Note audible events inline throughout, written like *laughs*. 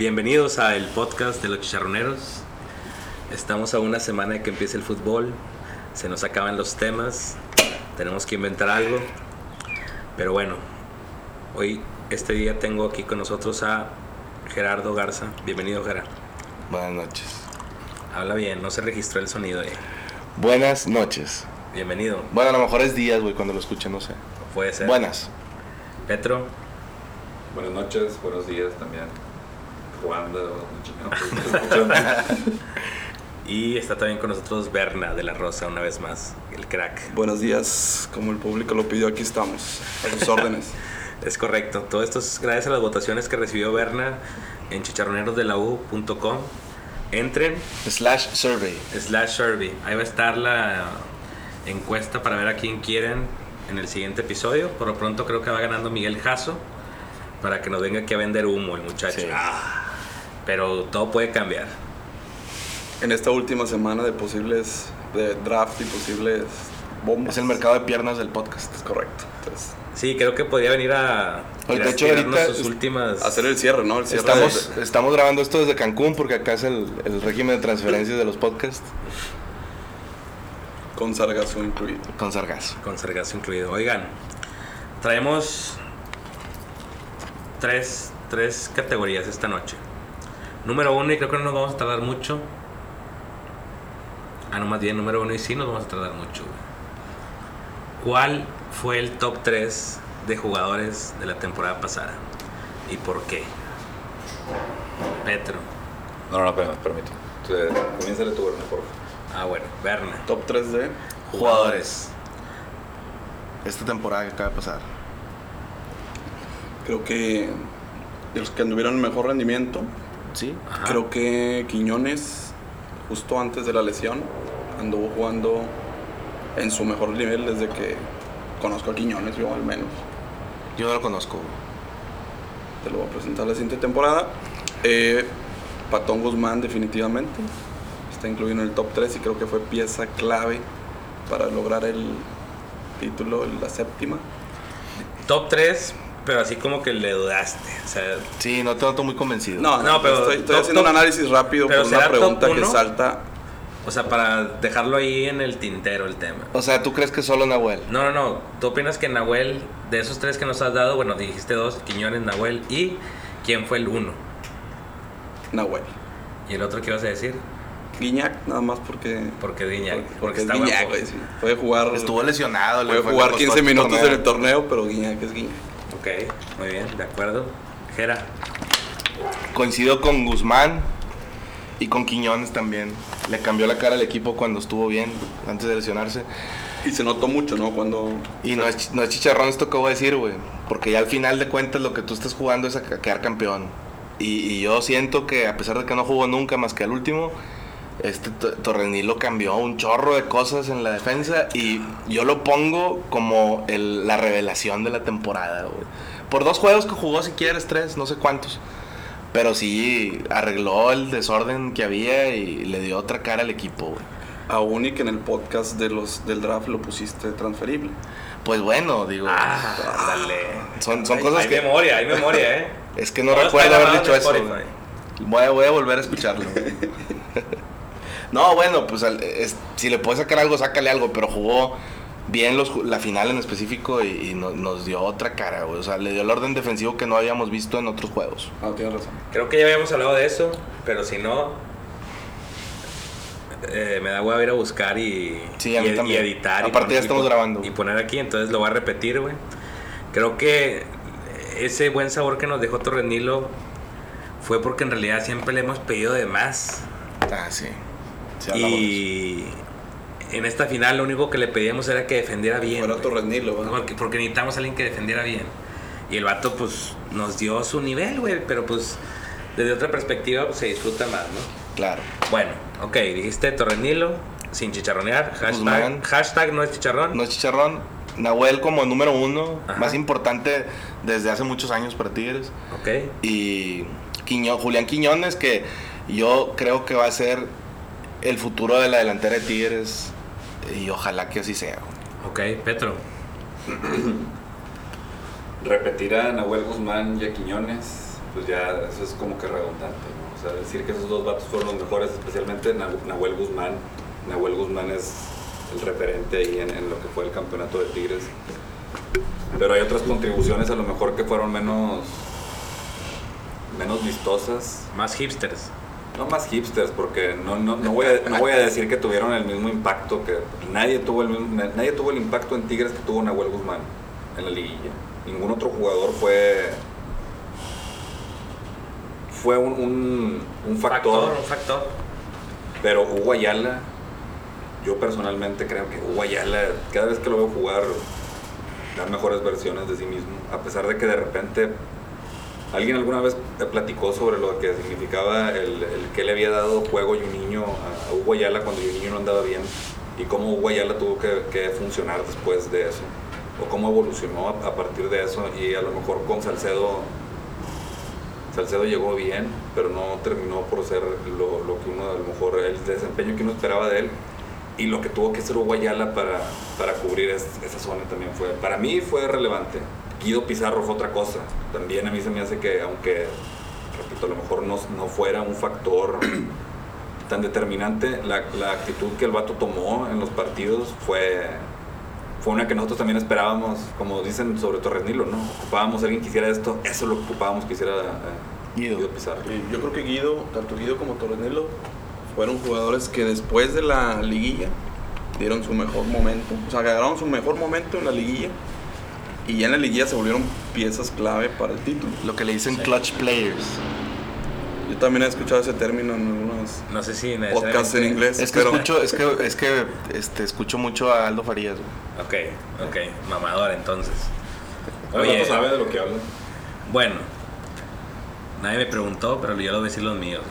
Bienvenidos a el podcast de los chicharroneros. Estamos a una semana de que empiece el fútbol. Se nos acaban los temas. Tenemos que inventar algo. Pero bueno, hoy, este día, tengo aquí con nosotros a Gerardo Garza. Bienvenido, Gerardo. Buenas noches. Habla bien, no se registró el sonido. Eh. Buenas noches. Bienvenido. Bueno, a lo mejor es días, güey, cuando lo escuchen, no sé. Puede ser. Buenas. Petro. Buenas noches, buenos días también. Jugando, *laughs* y está también con nosotros Berna de la Rosa, una vez más, el crack. Buenos días, como el público lo pidió, aquí estamos, a sus *laughs* órdenes. es correcto, todo esto es gracias a las votaciones que recibió Berna en chicharronerosdela.u.com. Entren. Slash survey. Slash survey. Ahí va a estar la encuesta para ver a quién quieren en el siguiente episodio. Por lo pronto creo que va ganando Miguel Jasso para que nos venga aquí a vender humo el muchacho. Ah, pero todo puede cambiar. En esta última semana de posibles de draft y posibles bombas. Es el mercado de piernas del podcast. Es correcto. Entonces, Sí, creo que podría venir a de hecho, ahorita sus últimas... hacer el cierre, ¿no? El cierre estamos, estamos grabando esto desde Cancún porque acá es el, el régimen de transferencias de los podcasts. Con sargazo incluido. Con sargazo. Con sargazo incluido. Oigan, traemos tres, tres categorías esta noche. Número uno, y creo que no nos vamos a tardar mucho. Ah, no, más bien, número uno, y sí nos vamos a tardar mucho. ¿Cuál fue el top 3 de jugadores de la temporada pasada? ¿Y por qué? Petro. No, no, no, permito. Comienza tu, por favor. Ah, bueno, Berna. Top 3 de jugadores. Esta temporada que acaba de pasar. Creo que de los que anduvieron el mejor rendimiento, sí. Creo que Quiñones, justo antes de la lesión, anduvo jugando en su mejor nivel desde que conozco a Quiñones, yo al menos. Yo no lo conozco. Te lo voy a presentar la siguiente temporada. Eh, Patón Guzmán definitivamente está incluido en el top 3 y creo que fue pieza clave para lograr el título, la séptima. Top 3, pero así como que le dudaste. O sea, sí, no te noto muy convencido. No, no, pero estoy, haciendo un análisis rápido por una pregunta que salta o sea, para dejarlo ahí en el tintero el tema. O sea, ¿tú crees que solo Nahuel? No, no, no. ¿Tú opinas que Nahuel, de esos tres que nos has dado, bueno, dijiste dos, Quiñones, Nahuel, y quién fue el uno? Nahuel. ¿Y el otro qué ibas a decir? Guiñac, nada más porque. Porque Guiñac. Porque, está Guiñac, güey. Sí. Puede jugar. Estuvo lesionado, Puede jugar 15 minutos en el torneo, pero Guiñac es Guiñac. Ok, muy bien, de acuerdo. Jera. Coincido con Guzmán y con Quiñones también le cambió la cara al equipo cuando estuvo bien, antes de lesionarse. Y se notó mucho, ¿no? Cuando... Y no es, no es chicharrón esto que voy a decir, güey. Porque ya al final de cuentas lo que tú estás jugando es a quedar campeón. Y, yo siento que a pesar de que no jugó nunca más que al último, este Torrenilo cambió un chorro de cosas en la defensa y yo lo pongo como la revelación de la temporada, güey. Por dos juegos que jugó, si quieres, tres, no sé cuántos. Pero sí arregló el desorden que había y le dio otra cara al equipo, güey. Aún y que en el podcast de los, del draft lo pusiste transferible. Pues bueno, digo. Ah, dale. Son, son cosas que. Hay memoria, hay memoria, ¿eh? *laughs* Es que no, recuerdo haber dicho eso. Voy a, voy a volver a escucharlo. *laughs* no, bueno, pues si le puedes sacar algo, sácale algo, pero jugó bien los, la final en específico y, nos dio otra cara, O sea, le dio el orden defensivo que no habíamos visto en otros juegos. Ah, tienes razón. Creo que ya habíamos hablado de eso, pero si no, eh, me da hueva ir a buscar y, y, editar. Aparte ya estamos grabando. Y poner aquí, entonces lo voy a repetir, güey. Creo que ese buen sabor que nos dejó Torrenilo fue porque en realidad siempre le hemos pedido de más. Ah, sí. Y en esta final lo único que le pedíamos era que defendiera bien. Fuera Torrenilo, porque, porque necesitamos a alguien que defendiera bien. Y el vato, pues, nos dio su nivel, güey. Pero, pues, desde otra perspectiva, pues, se disfruta más, ¿no? Claro. Bueno, ok, dijiste Torrenilo, sin chicharronear. Hashtag, hashtag no es chicharrón. No es chicharrón. Nahuel como número uno, más importante desde hace muchos años para Tigres. Ok. Y Julián Quiñones, que yo creo que va a ser el futuro de la delantera de Tigres y ojalá que así sea. Ok, Petro. *clears throat* Repetir a Nahuel Guzmán y a Quiñones pues ya eso es como que redundante, ¿no? O sea, decir que esos dos vatos fueron los mejores, especialmente Nah- Nahuel Guzmán. Nahuel Guzmán es el referente ahí en, en lo que fue el campeonato de Tigres. Pero hay otras contribuciones a lo mejor que fueron menos menos vistosas. Más hipsters. No más hipsters, porque no, no, no, voy a, no voy a decir que tuvieron el mismo impacto que nadie tuvo el mismo- nadie tuvo el impacto en Tigres que tuvo Nahuel Guzmán en la liguilla. Ningún otro jugador fue fue un, un, un factor, un factor. pero Hugo Ayala, yo personalmente creo que Hugo Ayala, cada vez que lo veo jugar, da mejores versiones de sí mismo, a pesar de que de repente alguien alguna vez te platicó sobre lo que significaba el, que le había dado juego Juninho a, a Hugo Ayala cuando Juninho no andaba bien y cómo Hugo Ayala tuvo que, funcionar después de eso, o cómo evolucionó a, partir de eso y a lo mejor con Salcedo Salcedo llegó bien, pero no terminó por ser lo, que uno, a lo mejor, el desempeño que uno esperaba de él. Y lo que tuvo que hacer Hugo Ayala para, para cubrir es- esa zona también fue, para mí fue relevante. Guido Pizarro fue otra cosa. También a mí se me hace que, aunque, repito, a lo mejor no, no fuera un factor *clears throat* tan determinante, la, la actitud que el vato tomó en los partidos fue, fue una que nosotros también esperábamos, como dicen sobre Torres Nilo, ¿no? Ocupábamos a alguien que hiciera esto, eso es lo que ocupábamos que hiciera eh, Guido. Guido Pizarro. Yo creo que Guido, tanto Guido como Torrenelo, fueron jugadores que después de la liguilla dieron su mejor momento. O sea, agarraron su mejor momento en la liguilla. Y ya en la liguilla se volvieron piezas clave para el título. Lo que le dicen clutch players. Yo también he escuchado ese término en algunos No sé si podcasts en inglés. Es que pero escucho, es que, es que este, escucho mucho a Aldo Farías, güey. Ok, ok, mamador entonces. Oye, sabe de lo que habla. bueno, nadie me preguntó, pero yo lo voy a decir los míos.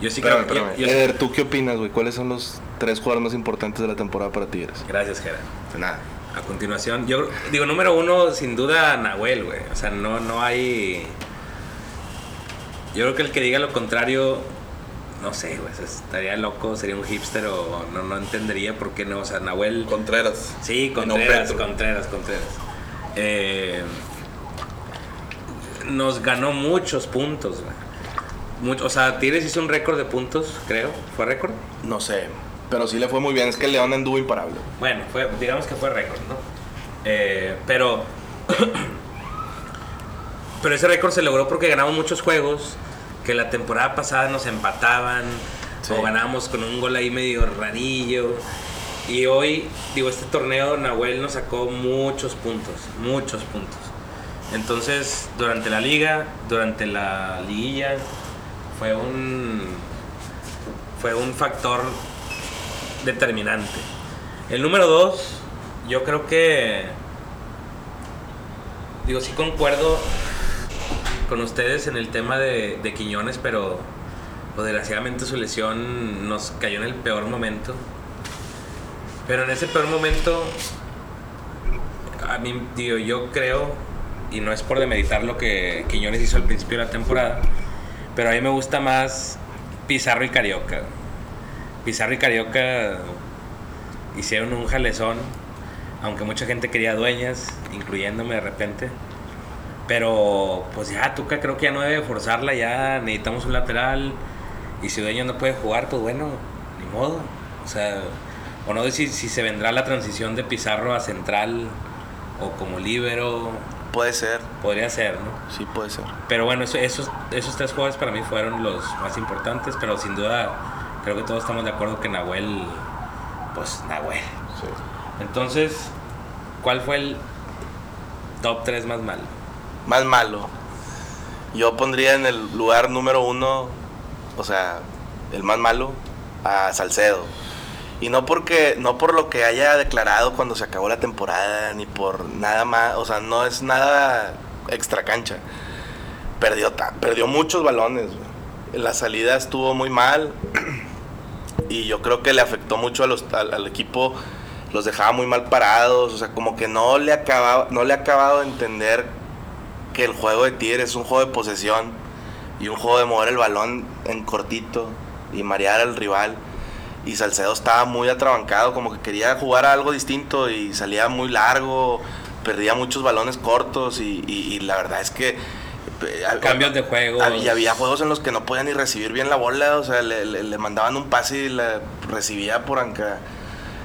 Yo sí Espérame, creo yo- yo- Eder, ¿tú qué opinas, güey? ¿Cuáles son los tres jugadores más importantes de la temporada para Tigres? Gracias, Gerard. De nada. A continuación, yo digo, número uno, sin duda, Nahuel, güey. O sea, no, no hay. Yo creo que el que diga lo contrario, no sé, güey. estaría loco, sería un hipster o no, no entendería por qué no. O sea, Nahuel. Contreras. Sí, Contreras. Contreras, Contreras. Eh, nos ganó muchos puntos, güey. Mucho- o sea, Tigres hizo un récord de puntos, creo. ¿Fue récord? No sé. Pero sí le fue muy bien. Es que el León anduvo imparable. Bueno, fue, digamos que fue récord, ¿no? Eh, pero. *clears throat* pero ese récord se logró porque ganamos muchos juegos que la temporada pasada nos empataban Sí. o ganábamos con un gol ahí medio rarillo. Y hoy, digo, este torneo Nahuel nos sacó muchos puntos, muchos puntos. Entonces, durante la liga, durante la liguilla, fue un fue un factor determinante. El número dos, yo creo que. Digo, sí concuerdo con ustedes en el tema de, de Quiñones, pero desgraciadamente su lesión nos cayó en el peor momento. Pero en ese peor momento, a mí, digo, yo creo, y no es por demeritar lo que Quiñones hizo al principio de la temporada, pero a mí me gusta más Pizarro y Carioca. Pizarro y Carioca hicieron un jalezón, aunque mucha gente quería dueñas, incluyéndome de repente. Pero pues ya Tuca creo que ya no debe forzarla, ya necesitamos un lateral. Y si Dueñas no puede jugar, pues bueno, ni modo. O sea, o no sé si, si se vendrá la transición de Pizarro a central o como líbero, Puede ser. podría ser, ¿no? Sí, puede ser. Pero bueno, eso- esos, esos tres jugadores para mí fueron los más importantes, pero sin duda creo que todos estamos de acuerdo que Nahuel, pues Nahuel. Entonces, ¿cuál fue el top 3 más malo? Más malo. Yo pondría en el lugar número uno, o sea, el más malo, a Salcedo. Y no porque, no por lo que haya declarado cuando se acabó la temporada, ni por nada más, o sea, no es nada extra cancha. Perdió, perdió muchos balones. la salida estuvo muy mal. *clears throat* Y yo creo que le afectó mucho a los, al, equipo. Los dejaba muy mal parados. O sea, como que no le acababa, no le ha acabado de entender que el juego de Tigres es un juego de posesión y un juego de mover el balón en cortito y marear al rival. Y Salcedo estaba muy atrabancado, como que quería jugar algo distinto y salía muy largo, perdía muchos balones cortos y, la verdad es que Cambios de juegos. hab- Y había juegos en los que no podía ni recibir bien la bola, o sea, le, le- le mandaban un pase y la recibía por anca.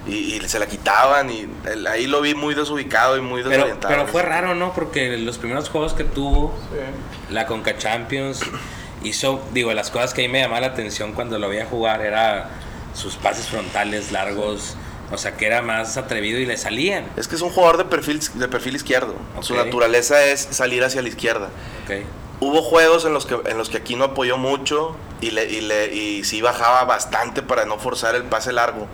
Y, y se la quitaban y el- ahí lo vi muy desubicado y muy desorientado. pero fue raro, ¿no? Porque los primeros juegos que tuvo, la Conca Champions, hizo, digo, las cosas que a mí me llamaba la atención cuando lo veía jugar era sus pases frontales largos, o sea, que era más atrevido y le salían. Es que es un jugador de perfil, de perfil izquierdo. Su Ok. naturaleza es salir hacia la izquierda. Ok. Hubo juegos en los que, en los que aquí no apoyó mucho y, le, y, le, y sí bajaba bastante para no forzar el pase largo.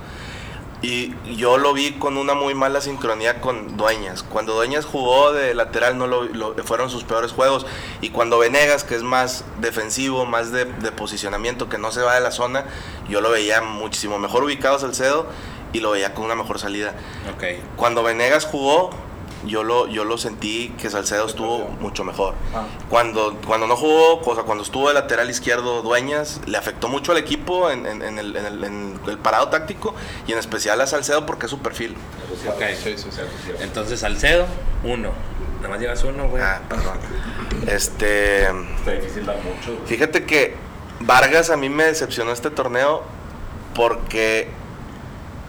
Y yo lo vi con una muy mala sincronía con Dueñas. Cuando Dueñas jugó de lateral no lo, lo- fueron sus peores juegos. Y cuando Venegas, que es más defensivo, más de, de posicionamiento, que no se va de la zona, yo lo veía muchísimo mejor ubicado Salcedo y lo veía con una mejor salida. Ok. Cuando Venegas jugó, yo lo, yo lo sentí que Salcedo estuvo mucho mejor. Ah. Cuando, cuando no jugó, o sea, cuando estuvo de lateral izquierdo Dueñas, le afectó mucho al equipo en, en- en el, en el- en el parado táctico y en especial a Salcedo porque es su perfil. Eso sí, Ok. sí, sí, sí, sí. Entonces, Salcedo, uno. Nada más llevas uno, güey. Ah, perdón. Este, Está difícil dar mucho. güey. fíjate que Vargas a mí me decepcionó este torneo porque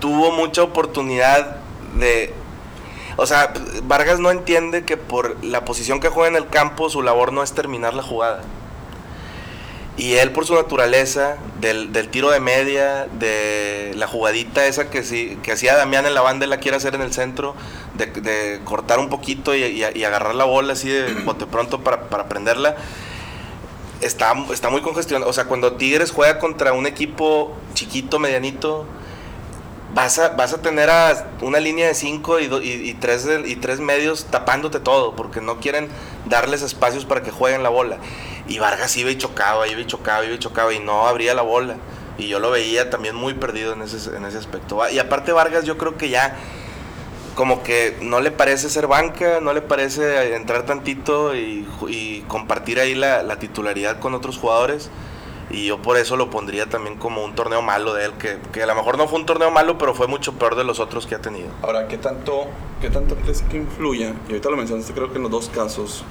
tuvo mucha oportunidad de... O sea, Vargas no entiende que por la posición que juega en el campo su labor no es terminar la jugada. Y él por su naturaleza, del, del tiro de media, de la jugadita esa que, sí, que hacía Damián en la banda, él la quiere hacer en el centro, de, de cortar un poquito y, y- y agarrar la bola así de *clears throat* bote pronto para, para prenderla, está, está muy congestionado. O sea, cuando Tigres juega contra un equipo chiquito, medianito, vas a, vas a tener a una línea de cinco y, do- y, tres, y tres medios tapándote todo, porque no quieren darles espacios para que jueguen la bola. Y Vargas iba y chocaba, iba y chocaba, iba y chocaba, y no abría la bola. Y yo lo veía también muy perdido en ese, en ese aspecto. Y aparte Vargas yo creo que ya como que no le parece ser banca, no le parece entrar tantito y compartir ahí la, la titularidad con otros jugadores. Y yo por eso lo pondría también como un torneo malo de él, que, que a lo mejor no fue un torneo malo, pero fue mucho peor de los otros que ha tenido. Ahora, ¿qué tanto, ¿qué tanto crees que influya? Y ahorita lo mencionaste, creo que en los dos casos,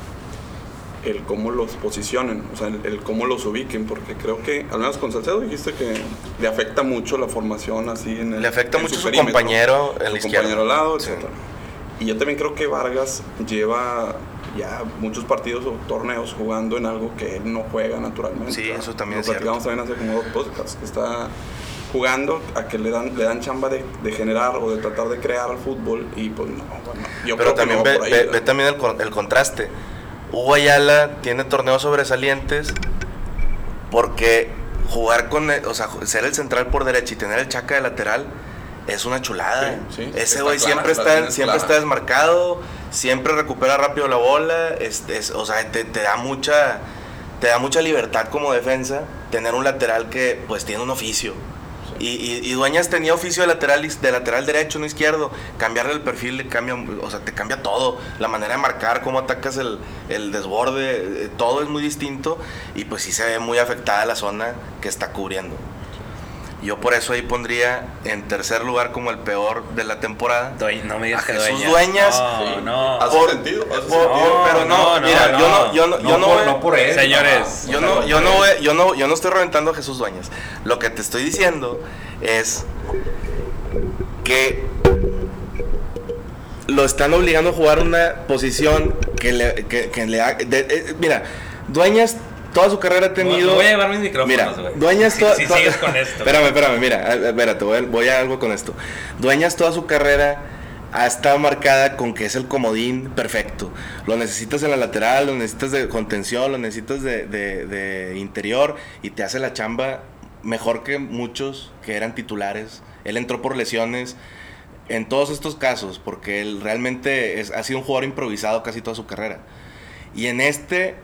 el cómo los posicionen, o sea, el, el cómo los ubiquen, porque creo que, al menos con Salcedo dijiste que le afecta mucho la formación así en el Le afecta en mucho su perímetro, compañero en la su compañero al lado, Sí. etc. Y yo también creo que Vargas lleva ya muchos partidos o torneos jugando en algo que él no juega naturalmente. Sí, eso también Lo es cierto. platicamos también hace como dos podcasts, que está jugando a que le dan, le dan chamba de, de generar o de tratar de crear al fútbol y pues no, bueno, yo Pero creo que también no va ve, ahí, ve- ve también el, el contraste. Hugo Ayala tiene torneos sobresalientes porque jugar con, el- o sea, ser el central por derecha y tener el chaca de lateral es una chulada. Sí, sí, Ese güey siempre está, siempre clara. está desmarcado, siempre recupera rápido la bola, es, es- o sea, te, te da mucha te da mucha libertad como defensa tener un lateral que pues tiene un oficio. Y, y- y Dueñas tenía oficio de lateral, de lateral derecho, no izquierdo. Cambiarle el perfil cambia, o sea, te cambia todo. La manera de marcar, cómo atacas el, el desborde, eh, todo es muy distinto. Y pues sí se ve muy afectada la zona que está cubriendo. Yo por eso ahí pondría en tercer lugar como el peor de la temporada. No me digas A que Jesús Dueñas. Dueñas. No, Sí. no. Hace Por- sentido, hace por- sentido. pero no, mira, yo no- yo no- yo no por, voy- no por él. Señores, no, Yo no, no, no, yo no, voy- yo no, yo no estoy reventando a Jesús Dueñas. Lo que te estoy diciendo es que lo están obligando a jugar una posición que le, que, que le ha- de- eh, mira, Dueñas toda su carrera ha tenido. Voy a llevar mis micrófonos, güey. Dueñas *laughs* Si- toda- si toda- sigues con esto. espérame, espérame, mira, espérate, voy, a- voy a algo con esto. Dueñas toda su carrera ha estado marcada con que es el comodín perfecto. Lo necesitas en la lateral, lo necesitas de contención, lo necesitas de, de- de interior y te hace la chamba mejor que muchos que eran titulares. Él entró por lesiones. En todos estos casos, porque él realmente es- ha sido un jugador improvisado casi toda su carrera. Y en este,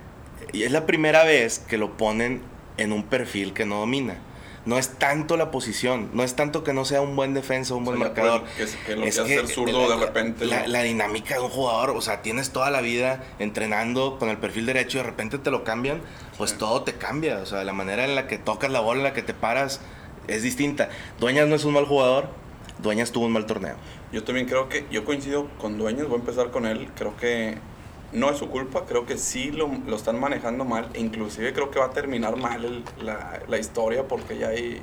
y es la primera vez que lo ponen en un perfil que no domina. No es tanto la posición, no es tanto que no sea un buen defensa, un O buen sea, marcador. que es- que lo que hace el zurdo la- de repente La, lo- la dinámica de un jugador, o sea, tienes toda la vida entrenando con el perfil derecho y de repente te lo cambian, pues todo te cambia. O sea, la manera en la que tocas la bola, en la que te paras, es distinta. Dueñas no es un mal jugador, Dueñas tuvo un mal torneo. Yo también creo que, yo coincido con Dueñas, voy a empezar con él, creo que no es su culpa, creo que sí lo, lo están manejando mal, e inclusive creo que va a terminar mal el- la, la historia porque ya hay,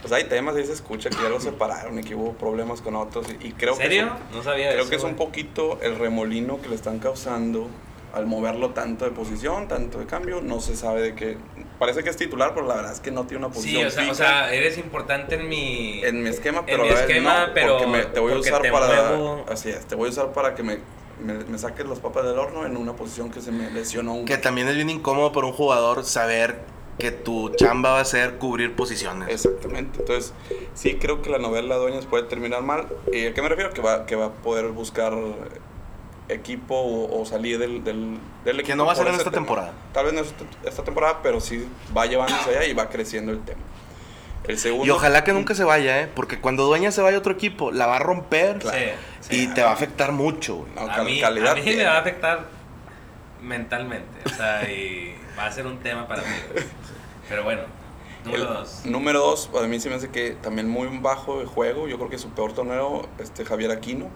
pues hay temas, ahí se escucha que ya los separaron y que hubo problemas con otros y, y creo ¿En serio? que es, no sabía creo eso, que es un poquito el remolino que le están causando al moverlo tanto de posición, tanto de cambio, no se sabe de qué, parece que es titular, pero la verdad es que no tiene una Sí, posición o sea, o fija sea, eres importante en mi... en mi esquema, en pero mi la vez esquema, no, pero me- te voy a usar para muevo. así es, te voy a usar para que me, me, me saques las papas del horno en una posición que se me lesionó un Que también es bien incómodo para un jugador saber que tu chamba va a ser cubrir posiciones. Exactamente. Entonces, sí creo que la novela Dueñas puede terminar mal. ¿Y a qué me refiero? Que va, que va a poder buscar equipo o, o salir del, del, del equipo. Que no va a ser en esta tema. temporada. Tal vez no es esta, esta temporada, pero sí va llevándose allá y va creciendo el tema. El segundo. Y ojalá que nunca se vaya, ¿eh? Porque cuando Dueña se vaya a otro equipo, la va a romper Claro. Sí, y sí, te va a afectar mucho. No, a mí, calidad a mí me va a afectar mentalmente, o sea, y va a ser un tema para mí. Pero bueno, número El dos. Número dos, a mí se me hace que también muy bajo de juego. Yo creo que su peor torneo, este Javier Aquino.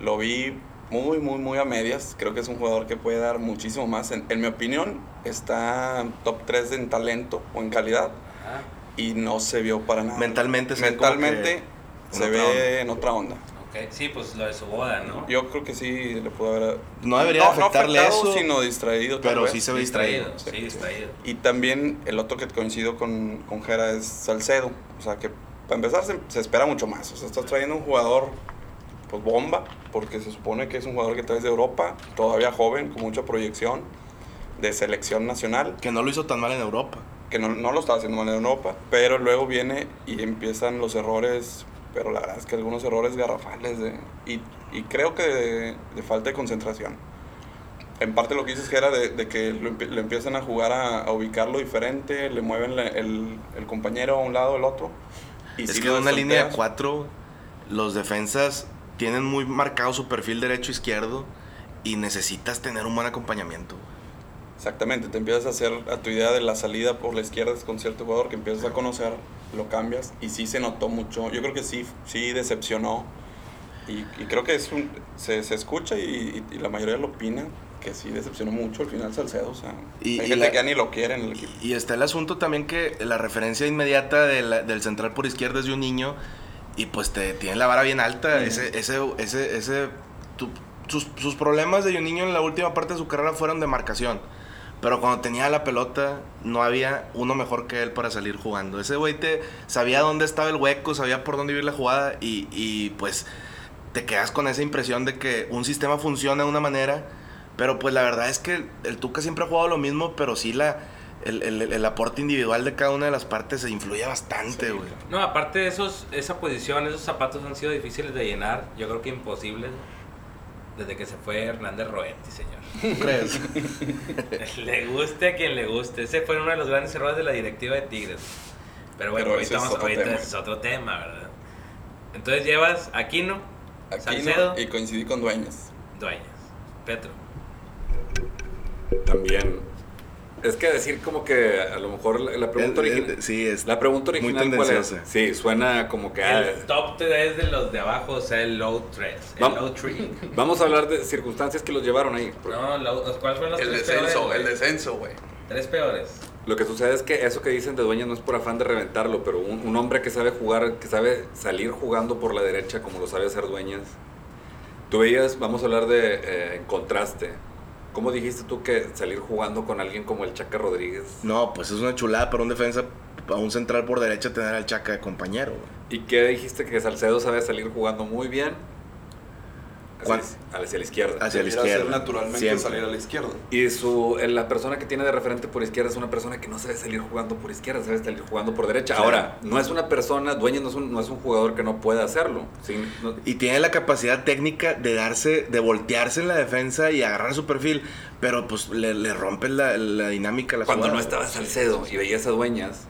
Lo vi muy, muy, muy a medias. Creo que es un jugador que puede dar muchísimo más. En, en mi opinión, está top 3 en talento o en calidad. Ah, Y no se vio para nada. Mentalmente se ve como Mentalmente que se en ve otra onda. en otra onda. ok, sí, pues lo de su boda, ¿no? Yo creo que sí le pudo haber. No debería afectarle afectado, eso, sino distraído. tal Pero vez. sí se ve distraído. sí, distraído. Y también el otro que coincido con, con Jera es Salcedo. O sea que para empezar se, se espera mucho más. O sea, estás trayendo un jugador pues bomba, porque se supone que es un jugador que traes de Europa, todavía joven, con mucha proyección, de selección nacional, Que no lo hizo tan mal en Europa. Que no, no lo estaba haciendo mal en Europa, pero luego viene y empiezan los errores, pero la verdad es que algunos errores garrafales de, y, y creo que de, de falta de concentración. En parte lo que dices que era de, de que lo le empiezan a jugar a, a ubicarlo diferente, le mueven la- el, el compañero a un lado, el otro. Y es sí que en una línea de cuatro, los defensas tienen muy marcado su perfil derecho-izquierdo y necesitas tener un buen acompañamiento. Exactamente, te empiezas a hacer a tu idea de la salida por la izquierda con cierto jugador que empiezas a conocer, lo cambias y sí se notó mucho. Yo creo que sí, sí decepcionó y, y creo que es un, se, se escucha y, y- la mayoría lo opina que sí decepcionó mucho al final Salcedo. O sea, Y- hay gente la- que ni lo quiere en el equipo. Y está el asunto también que la referencia inmediata de la- del central por izquierda es de un niño y pues te tiene la vara bien alta. Ese, ese, ese, ese, tu- sus, sus problemas de niño en la última parte de su carrera fueron de marcación. Pero cuando tenía la pelota, no había uno mejor que él para salir jugando. Ese güey te sabía dónde estaba el hueco, sabía por dónde vivir la jugada y, y pues te quedas con esa impresión de que un sistema funciona de una manera, pero pues la verdad es que el Tuca siempre ha jugado lo mismo, pero sí la, el, el- el aporte individual de cada una de las partes se influye bastante, Sí, güey. No, aparte de esos, esa posición, esos zapatos han sido difíciles de llenar, yo creo que imposibles, desde que se fue Hernández Roetti, señor. ¿Tú *laughs* crees? le guste a quien le guste. Ese fue uno de los grandes errores de la directiva de Tigres. Pero bueno, Pero ahorita, es vamos, otro ahorita es otro tema, ¿verdad? Entonces llevas Aquino, Aquí Salcedo, y coincidí con Dueñas. Dueñas, Petro. También. Es que decir como que a lo mejor la, la pregunta El- el- original. sí, es La pregunta muy original ¿cuál es? tendenciosa. Sí, suena como que. ah, El top 3 de los de abajo, o sea, el low 3, el Vam- low 3. *laughs* Vamos a hablar de circunstancias que los llevaron ahí. No, ¿cuáles fueron los tres peores? güey? descenso, güey. Tres peores. Lo que sucede es que eso que dicen de Dueñas no es por afán de reventarlo, pero un, un hombre que sabe jugar, que sabe salir jugando por la derecha como lo sabe hacer Dueñas. Tú veías, vamos a hablar de eh, en contraste. ¿Cómo dijiste tú que salir jugando con alguien como el Chaca Rodríguez? No, pues es una chulada para un defensa, para un central por derecha tener al Chaca de compañero, güey. ¿Y qué dijiste que Salcedo sabe salir jugando muy bien? Hacia, hacia la izquierda. Hacia la izquierda. naturalmente siempre. salir a la izquierda. Y su, la persona que tiene de referente por izquierda es una persona que no sabe salir jugando por izquierda, sabe salir jugando por derecha. Claro. Ahora, no es una persona, Dueñas no es un, no es un jugador que no pueda hacerlo. Sí, no- Y tiene la capacidad técnica de darse, de voltearse en la defensa y agarrar su perfil, pero pues le, le rompe la, la dinámica a la cuando no jugada. estaba Salcedo y veías a Dueñas,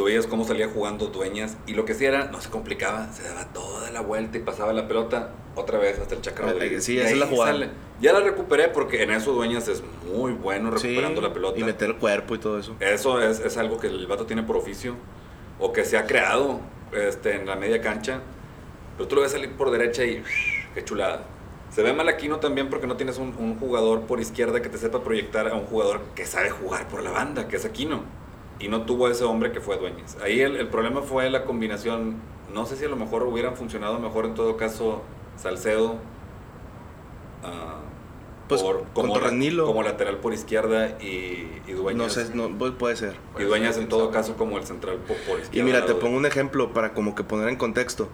tú veías cómo salía jugando Dueñas y lo que sí era, no se complicaba, se daba toda la vuelta y pasaba la pelota otra vez hasta el Chaca Ah, Rodríguez. sí, esa es la jugada. sale. Ya la recuperé porque en eso Dueñas es muy bueno Sí, recuperando la pelota. Y meter el cuerpo y todo eso. Eso es, es algo que el vato tiene por oficio o que se ha creado este, en la media cancha. Pero tú lo ves salir por derecha y *sniffs* qué chulada. Se ve mal Aquino también porque no tienes un, un jugador por izquierda que te sepa proyectar a un jugador que sabe jugar por la banda, que es Aquino. Y no tuvo a ese hombre que fue Dueñas. Ahí el, el problema fue la combinación. No sé si a lo mejor hubieran funcionado mejor en todo caso Salcedo. ah, Pues, la- Torrenilo. como lateral por izquierda y, y Dueñas. No sé, no, pu- puede ser. y Dueñas en todo caso como el central por, por izquierda. Y mira, te pongo un ejemplo para como que poner en contexto.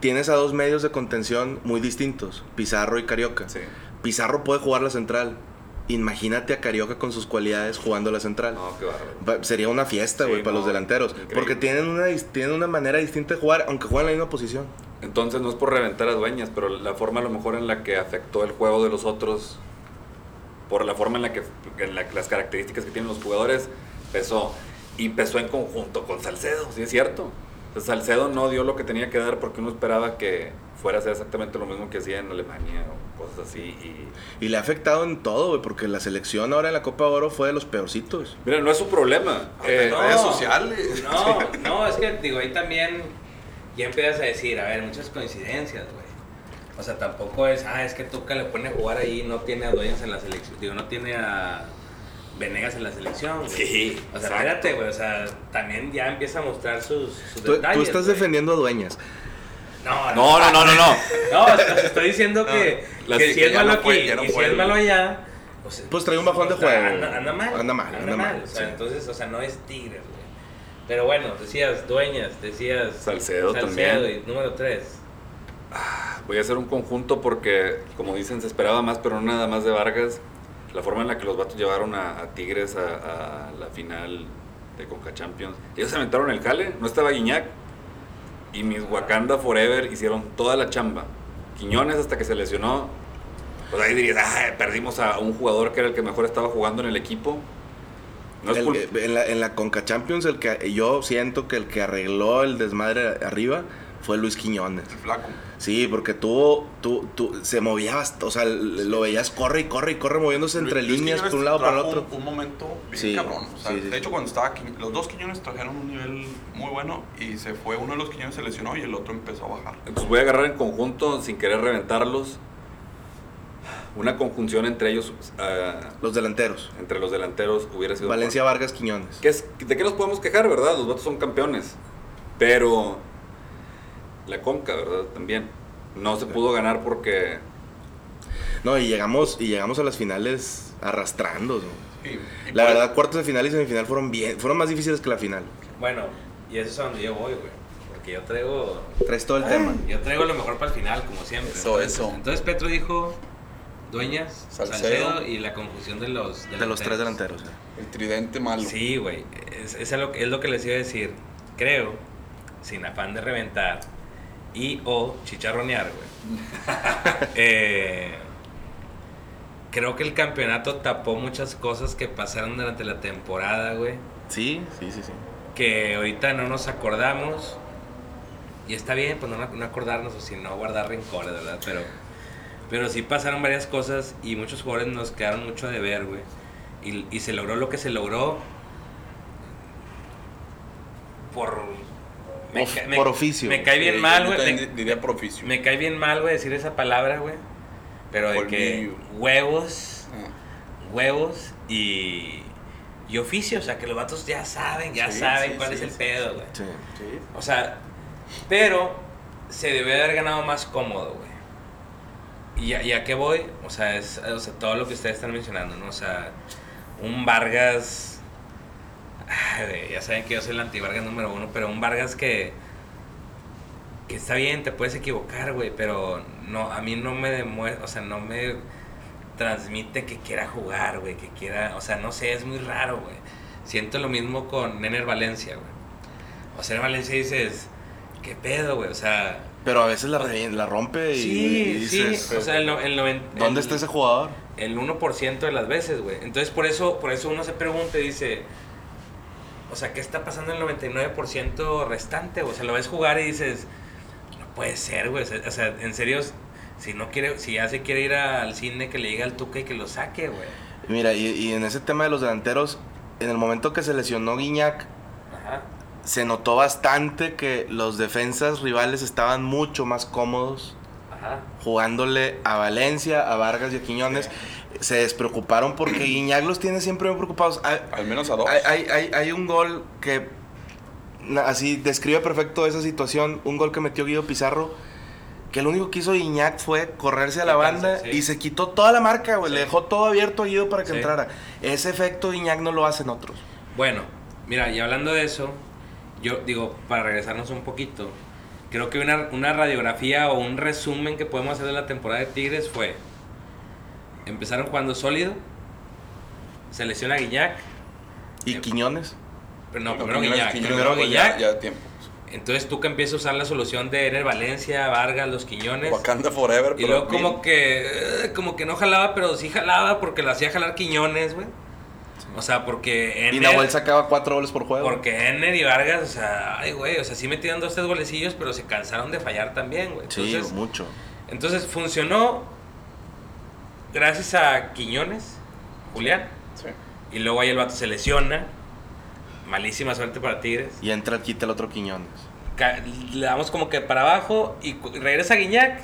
Tienes a dos medios de contención muy distintos, Pizarro y Carioca. Sí. Pizarro puede jugar la central. Imagínate a Carioca con sus cualidades jugando la central. No, qué Sería una fiesta, Sí, güey, para no, los delanteros. increíble. Porque tienen una, tienen una manera distinta de jugar, aunque juegan en la misma posición. Entonces no es por reventar a Dueñas, pero la forma a lo mejor en la que afectó el juego de los otros, por la forma en la que, en la- las características que tienen los jugadores, pesó. Y pesó en conjunto con Salcedo, sí es cierto. O sea, Salcedo no dio lo que tenía que dar porque uno esperaba que fuera a hacer exactamente lo mismo que hacía en Alemania o cosas así. Y Y le ha afectado en todo, güey, porque la selección ahora en la Copa de Oro fue de los peorcitos. mira, no es su problema. Eh, redes sociales. No, *laughs* no, es que digo, ahí también ya empiezas a decir, a ver, muchas coincidencias, güey. O sea, tampoco es, ah, es que Tuca le pone a jugar ahí, no tiene a Dueñas en la selección, digo, no tiene a Venegas en la selección, güey. Sí, O sea, espérate, güey, o sea, también ya empieza a mostrar sus, sus Tú, detalles. tú estás güey. defendiendo a Dueñas. No, no, no, no, no, no. No, *laughs* os estoy diciendo que, si es malo aquí y si es malo allá, pues, Pues trae un bajón de juego. Anda, anda mal. Anda mal, anda mal, O sea, sí. entonces, o sea, no es Tigres, güey. Pero bueno, decías Dueñas, decías Salcedo también. y número 3. Voy a hacer un conjunto porque, como dicen, se esperaba más, pero no nada más de Vargas. La forma en la que los vatos llevaron a, a Tigres a, a la final de Conca Champions. Ellos se aventaron el jale, no estaba Guiñac. Y mis Wakanda Forever hicieron toda la chamba. Quiñones hasta que se lesionó. Pues ahí dirías, "Ay, perdimos a un jugador que era el que mejor estaba jugando en el equipo. No es El- cul- en, la, en la Conca Champions, el que, yo siento que el que arregló el desmadre arriba fue Luis Quiñones. El flaco. Sí, porque tuvo, tú, tú, se movía, bast- o sea, lo veías corre y corre y corre moviéndose entre Luis líneas Quiñones por un lado para el otro. Un, un momento bien Sí, cabrón. O sea, sí, sí, de hecho, cuando estaba los dos Quiñones trajeron un nivel muy bueno y se fue. Uno de los Quiñones se lesionó y el otro empezó a bajar. Entonces voy a agarrar en conjunto, sin querer reventarlos, una conjunción entre ellos, ah, Los delanteros. entre los delanteros, hubiera sido... Valencia Vargas Quiñones. ¿Qué es, ¿De qué nos podemos quejar, verdad? Los vatos son campeones. Pero la Conca, ¿verdad? También. No se pudo ganar porque... No, y llegamos, y llegamos a las finales arrastrando. y La verdad, cuartos de final y semifinal fueron bien, fueron más difíciles que la final. Bueno, y eso es a donde yo voy, güey. Porque yo traigo. Traes todo el tema. Yo traigo lo mejor para el final, como siempre. Eso, entonces, eso. Entonces Petro dijo Dueñas, Salcedo. Salcedo, y la confusión de los De los tres delanteros. El tridente malo. Sí, güey. Es, es, lo, es lo que les iba a decir. Creo, sin afán de reventar y o chicharronear, güey. *laughs* Eh, creo que el campeonato tapó muchas cosas que pasaron durante la temporada, güey. Sí, sí, sí, sí. Que ahorita no nos acordamos. Y está bien, pues no, no acordarnos o si no guardar rencores, ¿verdad? Pero, pero sí pasaron varias cosas y muchos jugadores nos quedaron mucho de ver, güey. Y, y se logró lo que se logró por... Of- por oficio. Me cae bien Sí, mal, yo güey. también Me, diría por oficio. me cae bien mal, güey, decir esa palabra, güey. Pero de que huevos, Ah, huevos y, y oficio. O sea, que los vatos ya saben, ya Sí, saben sí, cuál sí, es el sí. pedo, güey. Sí. sí. O sea, pero se debe haber ganado más cómodo, güey. ¿Y a, y a qué voy? O sea, es o sea, todo lo que ustedes están mencionando, ¿no? O sea, un Vargas. Ya saben que yo soy el anti-Vargas número uno, pero un Vargas que. Que está bien, te puedes equivocar, güey, pero no, a mí no me demuestra, o sea, no me transmite que quiera jugar, güey, que quiera, o sea, no sé, es muy raro, güey. Siento lo mismo con Nener Valencia, güey. O sea, en Valencia dices, ¿qué pedo, güey? O sea, Pero a veces la, la rompe y, sí, y dices, sí. O sea, el, el ¿dónde está ese jugador? El 1% de las veces, güey. Entonces, por eso, por eso uno se pregunta y dice, o sea, ¿qué está pasando en el 99% restante? O sea, lo ves jugar y dices, no puede ser, güey. O sea, en serio, si no quiere, si ya se quiere ir al cine, que le diga al Tuca y que lo saque, güey. Mira, y, y en ese tema de los delanteros, en el momento que se lesionó Guiñac, Ajá. se notó bastante que los defensas rivales estaban mucho más cómodos Ajá. jugándole a Valencia, a Vargas y a Quiñones. Se despreocuparon porque Guiñac los tiene siempre bien preocupados. Hay, Al menos a dos. hay, hay- hay- un gol que así describe perfecto esa situación. Un gol que metió Guido Pizarro. Que lo único que hizo Guiñac fue correrse a la banda sí. y se quitó toda la marca, güey. Sí. Le dejó todo abierto a Guido para que Sí. entrara. Ese efecto Guiñac no lo hacen otros. Bueno, mira, y hablando de eso, yo digo, para regresarnos un poquito, creo que una, una radiografía o un resumen que podemos hacer de la temporada de Tigres fue, empezaron jugando sólido, se lesiona Guiñac, ¿Y Eh, Quiñones? pero no, primero Guiñac, Quiñones primero Guiñac, Ya, ya tiempo. entonces tú que empiezas a usar la solución de Ener Valencia, Vargas, los Quiñones, Wakanda Forever. y luego bien. como que, eh, como que no jalaba, pero sí jalaba porque lo hacía jalar Quiñones, güey. O sea, porque Y Ener- Nahuel sacaba cuatro goles por juego. Porque Enner y Vargas, o sea, ay, güey, o sea, sí metieron dos, tres golecillos, pero se cansaron de fallar también, güey. Sí, mucho. entonces funcionó gracias a Quiñones, Julián, Sí. y luego ahí el vato se lesiona. Malísima suerte para Tigres. Y entra el quita el otro Quiñones. Ca- Le damos como que para abajo y regresa Guiñac